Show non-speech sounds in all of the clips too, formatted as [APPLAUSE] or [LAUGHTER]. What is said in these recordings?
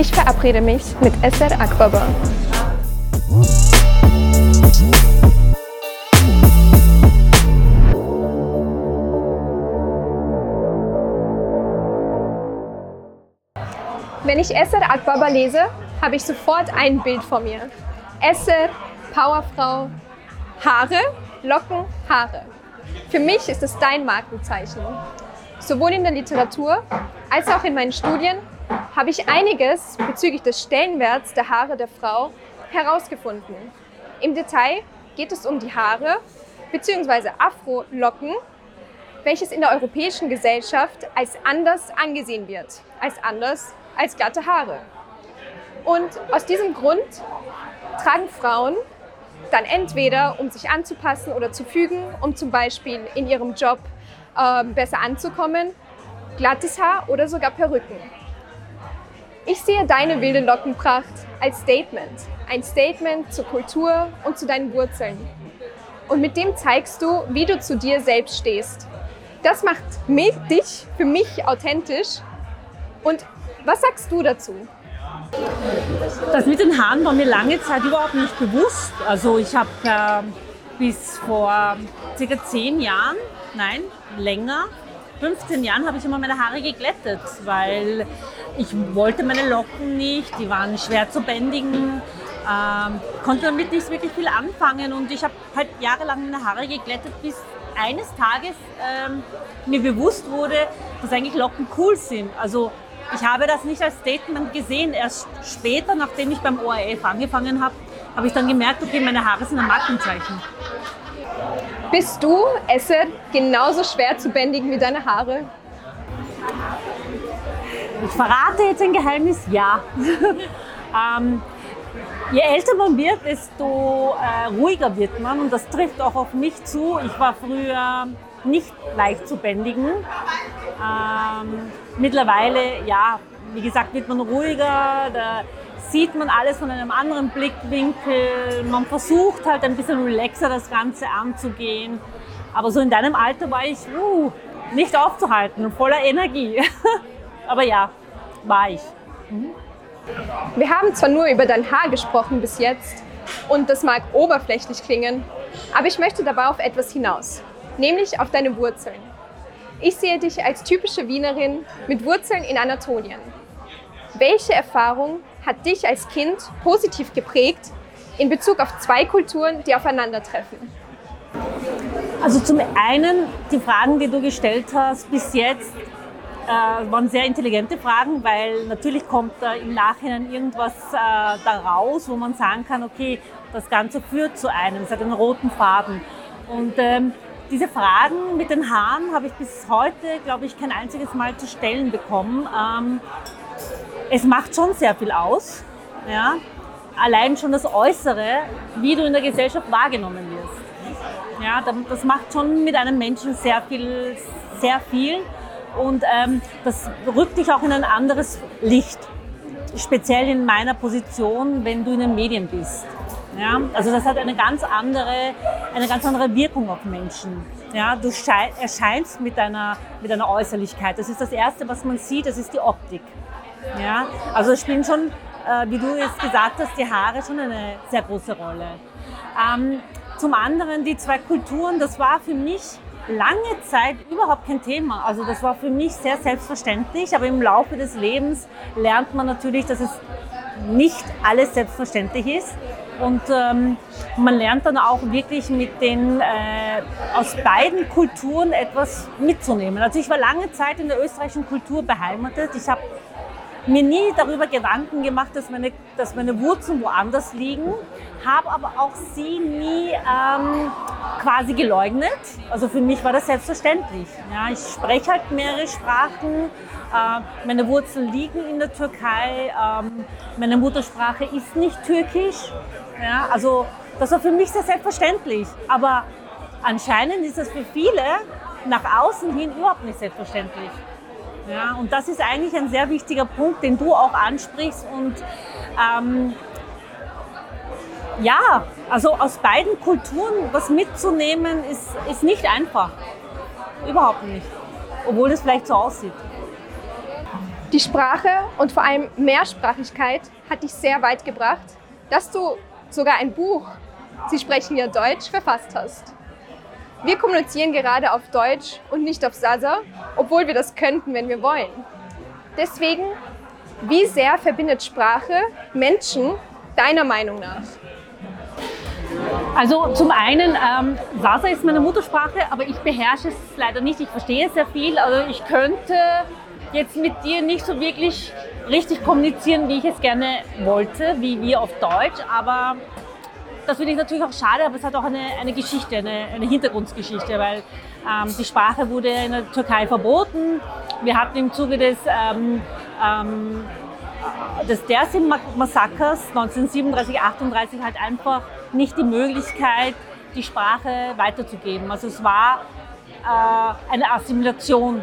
Ich verabrede mich mit Esser Akbaba. Wenn ich Esser Akbaba lese, habe ich sofort ein Bild vor mir. Esser, Powerfrau, Haare, Locken, Haare. Für mich ist es dein Markenzeichen. Sowohl in der Literatur als auch in meinen Studien habe ich einiges bezüglich des Stellenwerts der Haare der Frau herausgefunden. Im Detail geht es um die Haare bzw. Afro-Locken, welches in der europäischen Gesellschaft als anders angesehen wird, als anders als glatte Haare. Und aus diesem Grund tragen Frauen dann entweder, um sich anzupassen oder zu fügen, um zum Beispiel in ihrem Job äh, besser anzukommen, glattes Haar oder sogar Perücken. Ich sehe deine wilde Lockenpracht als Statement. Ein Statement zur Kultur und zu deinen Wurzeln. Und mit dem zeigst du, wie du zu dir selbst stehst. Das macht mich, dich für mich authentisch. Und was sagst du dazu? Das mit den Haaren war mir lange Zeit überhaupt nicht bewusst. Also ich habe äh, bis vor circa zehn Jahren, nein, länger, 15 Jahren habe ich immer meine Haare geglättet, weil ich wollte meine Locken nicht, die waren schwer zu bändigen, ähm, konnte damit nicht wirklich viel anfangen und ich habe halt jahrelang meine Haare geglättet, bis eines Tages ähm, mir bewusst wurde, dass eigentlich Locken cool sind. Also ich habe das nicht als Statement gesehen. Erst später, nachdem ich beim ORF angefangen habe, habe ich dann gemerkt, okay, meine Haare sind ein Markenzeichen. Bist du, Esse, genauso schwer zu bändigen wie deine Haare? Ich verrate jetzt ein Geheimnis, ja. [LAUGHS] ähm, je älter man wird, desto äh, ruhiger wird man und das trifft auch auf mich zu. Ich war früher nicht leicht zu bändigen. Ähm, mittlerweile, ja, wie gesagt, wird man ruhiger, da sieht man alles von einem anderen Blickwinkel. Man versucht halt ein bisschen relaxer das Ganze anzugehen. Aber so in deinem Alter war ich uh, nicht aufzuhalten, voller Energie. [LAUGHS] Aber ja, war ich. Mhm. Wir haben zwar nur über dein Haar gesprochen bis jetzt und das mag oberflächlich klingen, aber ich möchte dabei auf etwas hinaus nämlich auf deine Wurzeln. Ich sehe dich als typische Wienerin mit Wurzeln in Anatolien. Welche Erfahrung hat dich als Kind positiv geprägt in Bezug auf zwei Kulturen, die aufeinandertreffen? Also zum einen die Fragen, die du gestellt hast bis jetzt, äh, waren sehr intelligente Fragen, weil natürlich kommt da im Nachhinein irgendwas äh, da raus, wo man sagen kann, okay, das Ganze führt zu einem, es hat einen roten Faden. Und ähm, diese Fragen mit den Haaren habe ich bis heute, glaube ich, kein einziges Mal zu stellen bekommen. Ähm, es macht schon sehr viel aus. Ja? Allein schon das Äußere, wie du in der Gesellschaft wahrgenommen wirst. Ja, das macht schon mit einem Menschen sehr viel, sehr viel. Und ähm, das rückt dich auch in ein anderes Licht. Speziell in meiner Position, wenn du in den Medien bist. Ja? Also das hat eine ganz andere, eine ganz andere Wirkung auf Menschen. Ja? Du erscheinst mit deiner, mit deiner Äußerlichkeit. Das ist das Erste, was man sieht, das ist die Optik. Ja? Also spielen schon, äh, wie du jetzt gesagt hast, die Haare schon eine sehr große Rolle. Ähm, zum anderen die zwei Kulturen, das war für mich lange Zeit überhaupt kein Thema. Also das war für mich sehr selbstverständlich, aber im Laufe des Lebens lernt man natürlich, dass es nicht alles selbstverständlich ist. Und ähm, man lernt dann auch wirklich mit den, äh, aus beiden Kulturen etwas mitzunehmen. Also ich war lange Zeit in der österreichischen Kultur beheimatet. Ich habe mir nie darüber Gedanken gemacht, dass meine, dass meine Wurzeln woanders liegen, habe aber auch sie nie ähm, quasi geleugnet. Also für mich war das selbstverständlich. Ja, ich spreche halt mehrere Sprachen, äh, meine Wurzeln liegen in der Türkei, ähm, meine Muttersprache ist nicht türkisch. Ja, also das war für mich sehr selbstverständlich. Aber anscheinend ist es für viele nach außen hin überhaupt nicht selbstverständlich. Ja, und das ist eigentlich ein sehr wichtiger Punkt, den du auch ansprichst. Und ähm, ja, also aus beiden Kulturen was mitzunehmen, ist, ist nicht einfach. Überhaupt nicht. Obwohl es vielleicht so aussieht. Die Sprache und vor allem Mehrsprachigkeit hat dich sehr weit gebracht, dass du sogar ein Buch, Sie sprechen ja Deutsch, verfasst hast. Wir kommunizieren gerade auf Deutsch und nicht auf Sasa, obwohl wir das könnten, wenn wir wollen. Deswegen, wie sehr verbindet Sprache Menschen deiner Meinung nach? Also zum einen, ähm, Sasa ist meine Muttersprache, aber ich beherrsche es leider nicht. Ich verstehe sehr viel. Also ich könnte jetzt mit dir nicht so wirklich richtig kommunizieren, wie ich es gerne wollte, wie wir auf Deutsch. Aber das finde ich natürlich auch schade, aber es hat auch eine, eine Geschichte, eine, eine Hintergrundgeschichte, weil ähm, die Sprache wurde in der Türkei verboten. Wir hatten im Zuge des, ähm, ähm, des Dersim-Massakers 1937, 38 halt einfach nicht die Möglichkeit, die Sprache weiterzugeben. Also es war äh, eine Assimilation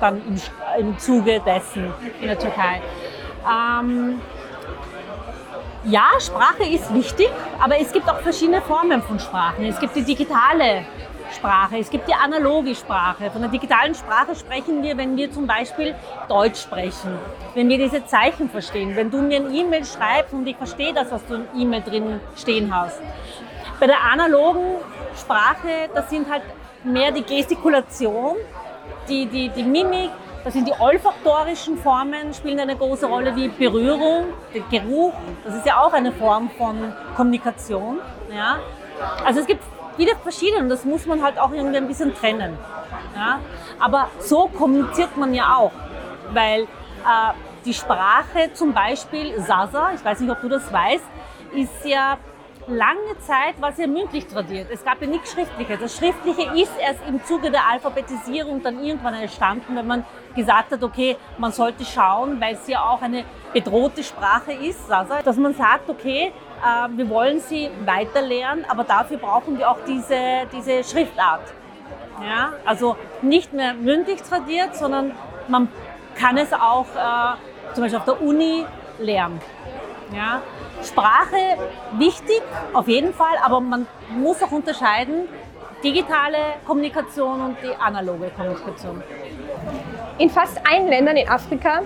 dann im, im Zuge dessen in der Türkei. Ähm, ja, Sprache ist wichtig, aber es gibt auch verschiedene Formen von Sprachen. Es gibt die digitale Sprache, es gibt die analoge Sprache. Von der digitalen Sprache sprechen wir, wenn wir zum Beispiel Deutsch sprechen, wenn wir diese Zeichen verstehen, wenn du mir ein E-Mail schreibst und ich verstehe das, was du in E-Mail drin stehen hast. Bei der analogen Sprache, das sind halt mehr die Gestikulation, die, die, die Mimik, das sind die olfaktorischen Formen, spielen eine große Rolle wie Berührung, der Geruch. Das ist ja auch eine Form von Kommunikation. Ja? Also es gibt viele verschiedene und das muss man halt auch irgendwie ein bisschen trennen. Ja? Aber so kommuniziert man ja auch, weil äh, die Sprache zum Beispiel Sasa, ich weiß nicht, ob du das weißt, ist ja lange Zeit war sehr mündlich tradiert. Es gab ja nichts Schriftliches. Das Schriftliche ist erst im Zuge der Alphabetisierung dann irgendwann entstanden, wenn man gesagt hat, okay, man sollte schauen, weil es ja auch eine bedrohte Sprache ist, dass man sagt, okay, äh, wir wollen sie weiterlernen, aber dafür brauchen wir auch diese, diese Schriftart. Ja? Also nicht mehr mündlich tradiert, sondern man kann es auch äh, zum Beispiel auf der Uni lernen. Ja? Sprache wichtig, auf jeden Fall, aber man muss auch unterscheiden, digitale Kommunikation und die analoge Kommunikation. In fast allen Ländern in Afrika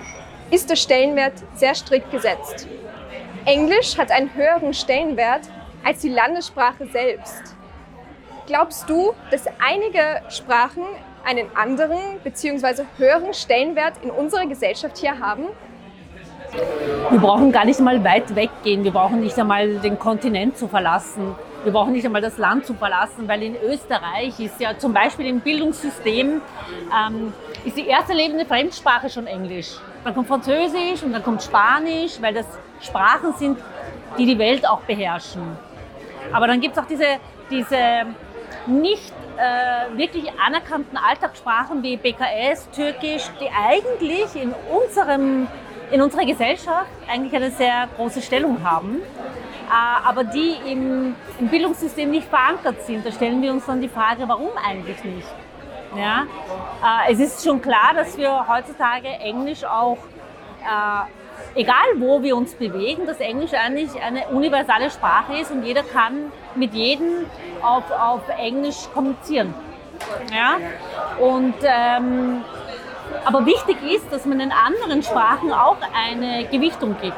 ist der Stellenwert sehr strikt gesetzt. Englisch hat einen höheren Stellenwert als die Landessprache selbst. Glaubst du, dass einige Sprachen einen anderen bzw. höheren Stellenwert in unserer Gesellschaft hier haben? Wir brauchen gar nicht mal weit weggehen. Wir brauchen nicht einmal den Kontinent zu verlassen. Wir brauchen nicht einmal das Land zu verlassen, weil in Österreich ist ja zum Beispiel im Bildungssystem ähm, ist die erste lebende Fremdsprache schon Englisch. Dann kommt Französisch und dann kommt Spanisch, weil das Sprachen sind, die die Welt auch beherrschen. Aber dann gibt es auch diese, diese nicht äh, wirklich anerkannten Alltagssprachen wie BKS, Türkisch, die eigentlich in unserem in unserer Gesellschaft eigentlich eine sehr große Stellung haben, äh, aber die im, im Bildungssystem nicht verankert sind. Da stellen wir uns dann die Frage, warum eigentlich nicht? Ja? Äh, es ist schon klar, dass wir heutzutage Englisch auch, äh, egal wo wir uns bewegen, dass Englisch eigentlich eine universale Sprache ist und jeder kann mit jedem auf, auf Englisch kommunizieren. Ja? Und ähm, aber wichtig ist, dass man in anderen Sprachen auch eine Gewichtung gibt.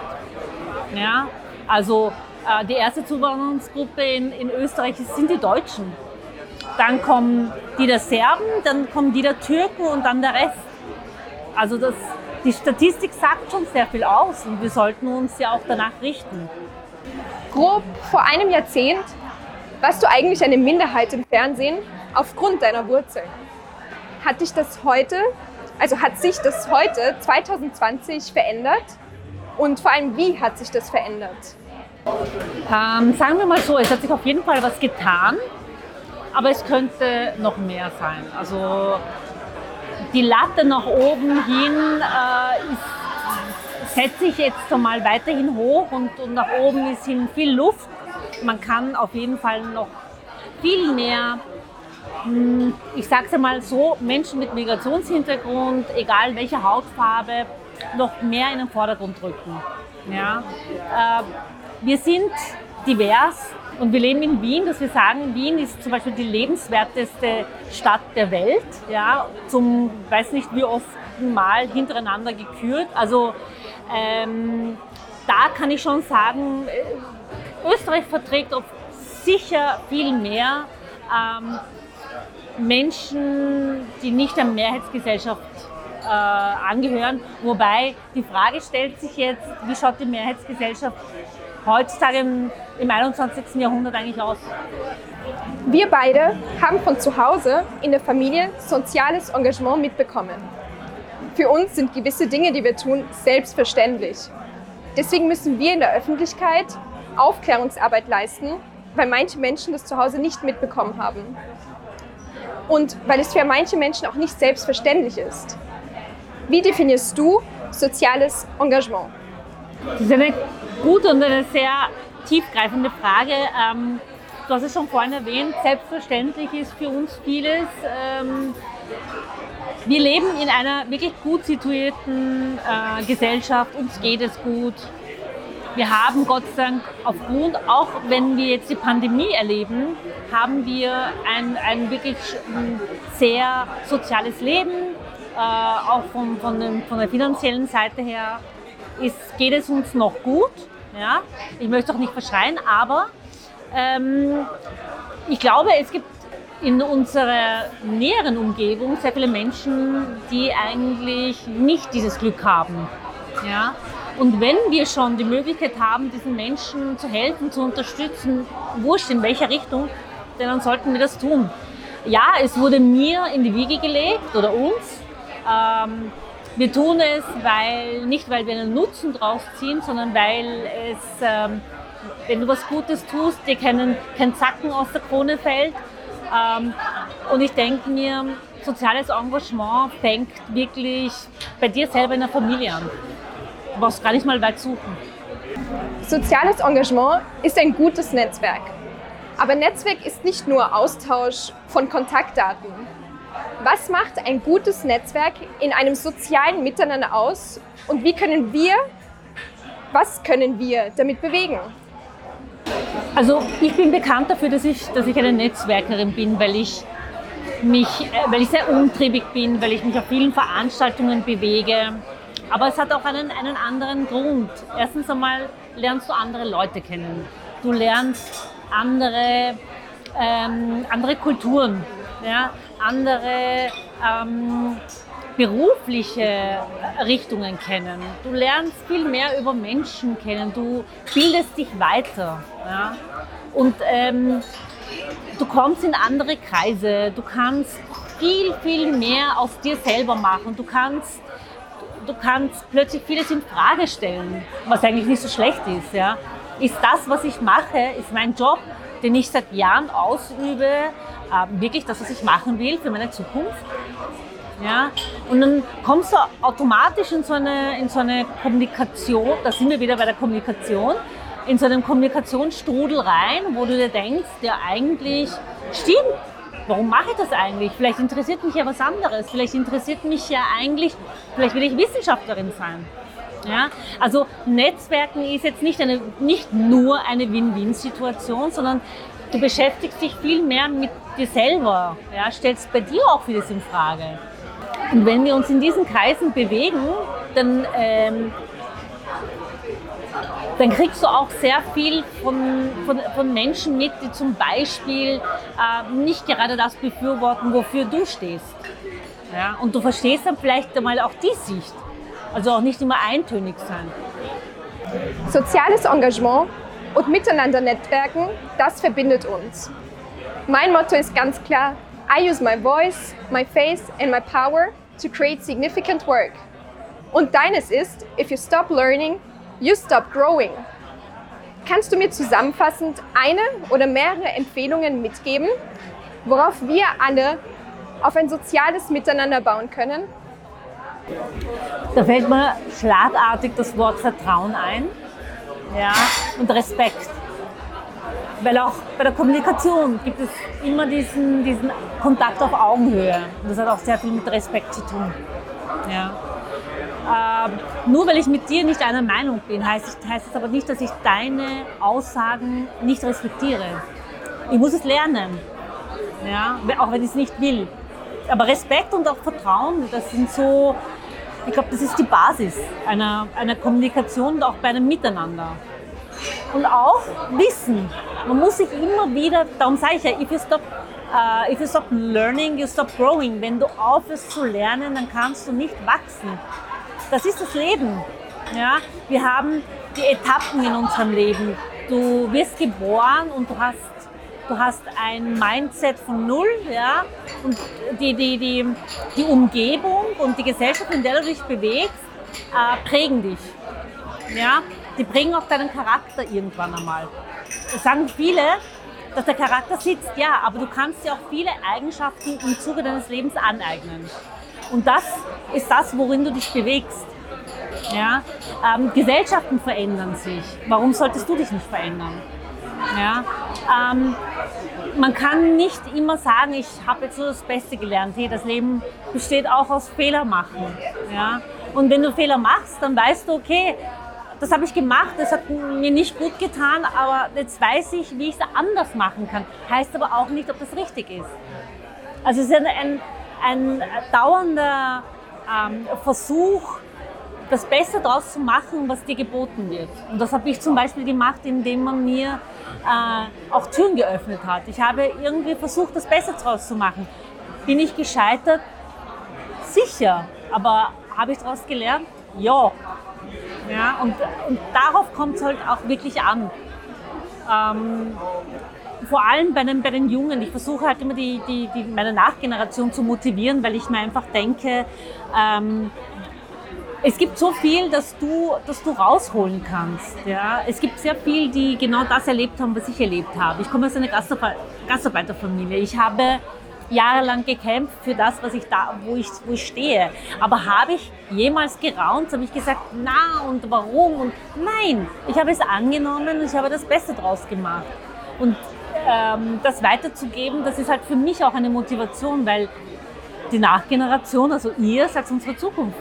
Ja? Also äh, die erste Zuwanderungsgruppe in, in Österreich sind die Deutschen. Dann kommen die der Serben, dann kommen die der Türken und dann der Rest. Also das, die Statistik sagt schon sehr viel aus und wir sollten uns ja auch danach richten. Grob vor einem Jahrzehnt warst du eigentlich eine Minderheit im Fernsehen aufgrund deiner Wurzeln. Hat dich das heute also hat sich das heute, 2020, verändert? Und vor allem, wie hat sich das verändert? Ähm, sagen wir mal so, es hat sich auf jeden Fall was getan, aber es könnte noch mehr sein. Also die Latte nach oben hin äh, ist, setzt sich jetzt einmal weiterhin hoch und, und nach oben ist hin viel Luft. Man kann auf jeden Fall noch viel mehr ich sage es einmal so, Menschen mit Migrationshintergrund, egal welche Hautfarbe, noch mehr in den Vordergrund rücken. Ja? Äh, wir sind divers und wir leben in Wien, dass wir sagen, Wien ist zum Beispiel die lebenswerteste Stadt der Welt. Ja? Zum, weiß nicht wie oft Mal hintereinander gekürt. Also ähm, da kann ich schon sagen, äh, Österreich verträgt auf sicher viel mehr ähm, Menschen, die nicht der Mehrheitsgesellschaft äh, angehören. Wobei die Frage stellt sich jetzt, wie schaut die Mehrheitsgesellschaft heutzutage im, im 21. Jahrhundert eigentlich aus? Wir beide haben von zu Hause in der Familie soziales Engagement mitbekommen. Für uns sind gewisse Dinge, die wir tun, selbstverständlich. Deswegen müssen wir in der Öffentlichkeit Aufklärungsarbeit leisten, weil manche Menschen das zu Hause nicht mitbekommen haben. Und weil es für manche Menschen auch nicht selbstverständlich ist. Wie definierst du soziales Engagement? Das ist eine gute und eine sehr tiefgreifende Frage. Ähm, du hast es schon vorhin erwähnt, selbstverständlich ist für uns vieles. Ähm, wir leben in einer wirklich gut situierten äh, Gesellschaft, uns geht es gut. Wir haben Gott sei Dank aufgrund, auch wenn wir jetzt die Pandemie erleben, haben wir ein, ein wirklich sehr soziales Leben, äh, auch von, von, den, von der finanziellen Seite her ist, geht es uns noch gut. Ja? Ich möchte auch nicht verschreien, aber ähm, ich glaube, es gibt in unserer näheren Umgebung sehr viele Menschen, die eigentlich nicht dieses Glück haben. Ja? Und wenn wir schon die Möglichkeit haben, diesen Menschen zu helfen, zu unterstützen, wurscht in welcher Richtung, dann sollten wir das tun. Ja, es wurde mir in die Wiege gelegt oder uns. Ähm, wir tun es, weil, nicht weil wir einen Nutzen draus ziehen, sondern weil es, ähm, wenn du was Gutes tust, dir kein, kein Zacken aus der Krone fällt. Ähm, und ich denke mir, soziales Engagement fängt wirklich bei dir selber in der Familie an. Du brauchst gar nicht mal weit suchen. Soziales Engagement ist ein gutes Netzwerk. Aber Netzwerk ist nicht nur Austausch von Kontaktdaten. Was macht ein gutes Netzwerk in einem sozialen Miteinander aus und wie können wir, was können wir damit bewegen? Also ich bin bekannt dafür, dass ich, dass ich eine Netzwerkerin bin, weil ich mich, äh, weil ich sehr umtriebig bin, weil ich mich auf vielen Veranstaltungen bewege. Aber es hat auch einen, einen anderen Grund. Erstens einmal lernst du andere Leute kennen. Du lernst andere, ähm, andere Kulturen ja, andere ähm, berufliche Richtungen kennen. Du lernst viel mehr über Menschen kennen, du bildest dich weiter. Ja? Und ähm, du kommst in andere Kreise, du kannst viel, viel mehr aus dir selber machen. Du kannst, du kannst plötzlich vieles in Frage stellen, was eigentlich nicht so schlecht ist. Ja? Ist das, was ich mache, ist mein Job, den ich seit Jahren ausübe, äh, wirklich das, was ich machen will für meine Zukunft. Ja, und dann kommst du automatisch in so, eine, in so eine Kommunikation, da sind wir wieder bei der Kommunikation, in so einen Kommunikationsstrudel rein, wo du dir denkst, ja eigentlich stimmt, warum mache ich das eigentlich? Vielleicht interessiert mich ja was anderes, vielleicht interessiert mich ja eigentlich, vielleicht will ich Wissenschaftlerin sein. Ja, also Netzwerken ist jetzt nicht, eine, nicht nur eine Win-Win-Situation, sondern du beschäftigst dich viel mehr mit dir selber, ja, stellst bei dir auch vieles in Frage. Und wenn wir uns in diesen Kreisen bewegen, dann, ähm, dann kriegst du auch sehr viel von, von, von Menschen mit, die zum Beispiel äh, nicht gerade das befürworten, wofür du stehst. Ja, und du verstehst dann vielleicht einmal auch die Sicht. Also auch nicht immer eintönig sein. Soziales Engagement und miteinander Netzwerken, das verbindet uns. Mein Motto ist ganz klar, I use my voice, my face and my power to create significant work. Und deines ist, if you stop learning, you stop growing. Kannst du mir zusammenfassend eine oder mehrere Empfehlungen mitgeben, worauf wir alle auf ein soziales Miteinander bauen können? Da fällt mir schlagartig das Wort Vertrauen ein ja, und Respekt. Weil auch bei der Kommunikation gibt es immer diesen, diesen Kontakt auf Augenhöhe. Und das hat auch sehr viel mit Respekt zu tun. Ja. Ähm, nur weil ich mit dir nicht einer Meinung bin, heißt, heißt es aber nicht, dass ich deine Aussagen nicht respektiere. Ich muss es lernen, ja, auch wenn ich es nicht will. Aber Respekt und auch Vertrauen, das sind so Ich glaube, das ist die Basis einer, einer Kommunikation und auch bei einem Miteinander. Und auch Wissen. Man muss sich immer wieder, darum sage ich ja, if you stop, uh, if you stop learning, you stop growing. Wenn du aufhörst zu lernen, dann kannst du nicht wachsen. Das ist das Leben. Ja? Wir haben die Etappen in unserem Leben. Du wirst geboren und du hast, du hast ein Mindset von null, ja, und die, die, die, die Umgebung und die Gesellschaft, in der du dich bewegst, äh, prägen dich. Ja? Die prägen auch deinen Charakter irgendwann einmal. Das sagen viele, dass der Charakter sitzt, ja, aber du kannst dir auch viele Eigenschaften im Zuge deines Lebens aneignen. Und das ist das, worin du dich bewegst. Ja? Ähm, Gesellschaften verändern sich. Warum solltest du dich nicht verändern? Ja? Ähm, man kann nicht immer sagen, ich habe jetzt nur das Beste gelernt. Hey, das Leben besteht auch aus Fehler machen. Ja? Und wenn du Fehler machst, dann weißt du, okay, das habe ich gemacht, das hat mir nicht gut getan, aber jetzt weiß ich, wie ich es anders machen kann. Heißt aber auch nicht, ob das richtig ist. Also es ist ein, ein, ein dauernder ähm, Versuch, das Beste daraus zu machen, was dir geboten wird. Und das habe ich zum Beispiel gemacht, indem man mir äh, auch Türen geöffnet hat. Ich habe irgendwie versucht, das Beste daraus zu machen. Bin ich gescheitert? Sicher. Aber habe ich daraus gelernt? Ja. Ja und, und darauf kommt es halt auch wirklich an. Ähm, vor allem bei den, bei den Jungen. Ich versuche halt immer die, die, die, meine Nachgeneration zu motivieren, weil ich mir einfach denke, ähm, es gibt so viel, dass du, dass du rausholen kannst. Ja? Es gibt sehr viel, die genau das erlebt haben, was ich erlebt habe. Ich komme aus einer Gastarbeiterfamilie. Ich habe jahrelang gekämpft für das, was ich da, wo ich, wo ich stehe. Aber habe ich jemals geraunt? Habe ich gesagt, na und warum? Und nein, ich habe es angenommen und ich habe das Beste draus gemacht. Und ähm, das weiterzugeben, das ist halt für mich auch eine Motivation, weil die Nachgeneration, also ihr, seid unsere Zukunft.